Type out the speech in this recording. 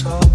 Slow